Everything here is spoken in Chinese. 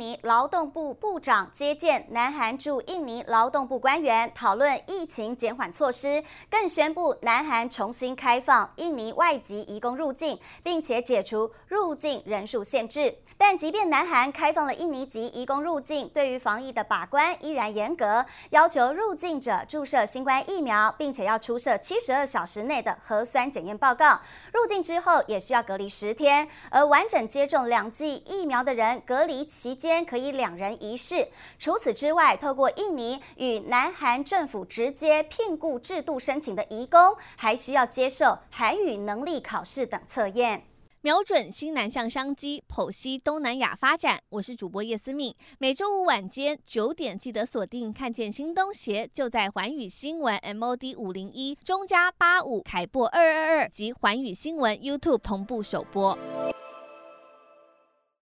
尼劳动部部长接见南韩驻印尼劳动部官员，讨论疫情减缓措施，更宣布南韩重新开放印尼外籍移工入境，并且解除入境人数限制。但即便南韩开放了印尼籍移工入境，对于防疫的把关依然严格，要求入境者注射新冠疫苗，并且要出示七十二小时内的核酸检验报告。入境之后也需要隔离十天，而完整接种两剂疫苗的人，隔离期间可以两人一室。除此之外，透过印尼与南韩政府直接聘雇制度申请的移工，还需要接受韩语能力考试等测验。瞄准新南向商机，剖析东南亚发展。我是主播叶思敏，每周五晚间九点记得锁定。看见新东协就在寰宇新闻 MOD 五零一中加八五凯播二二二及寰宇新闻 YouTube 同步首播。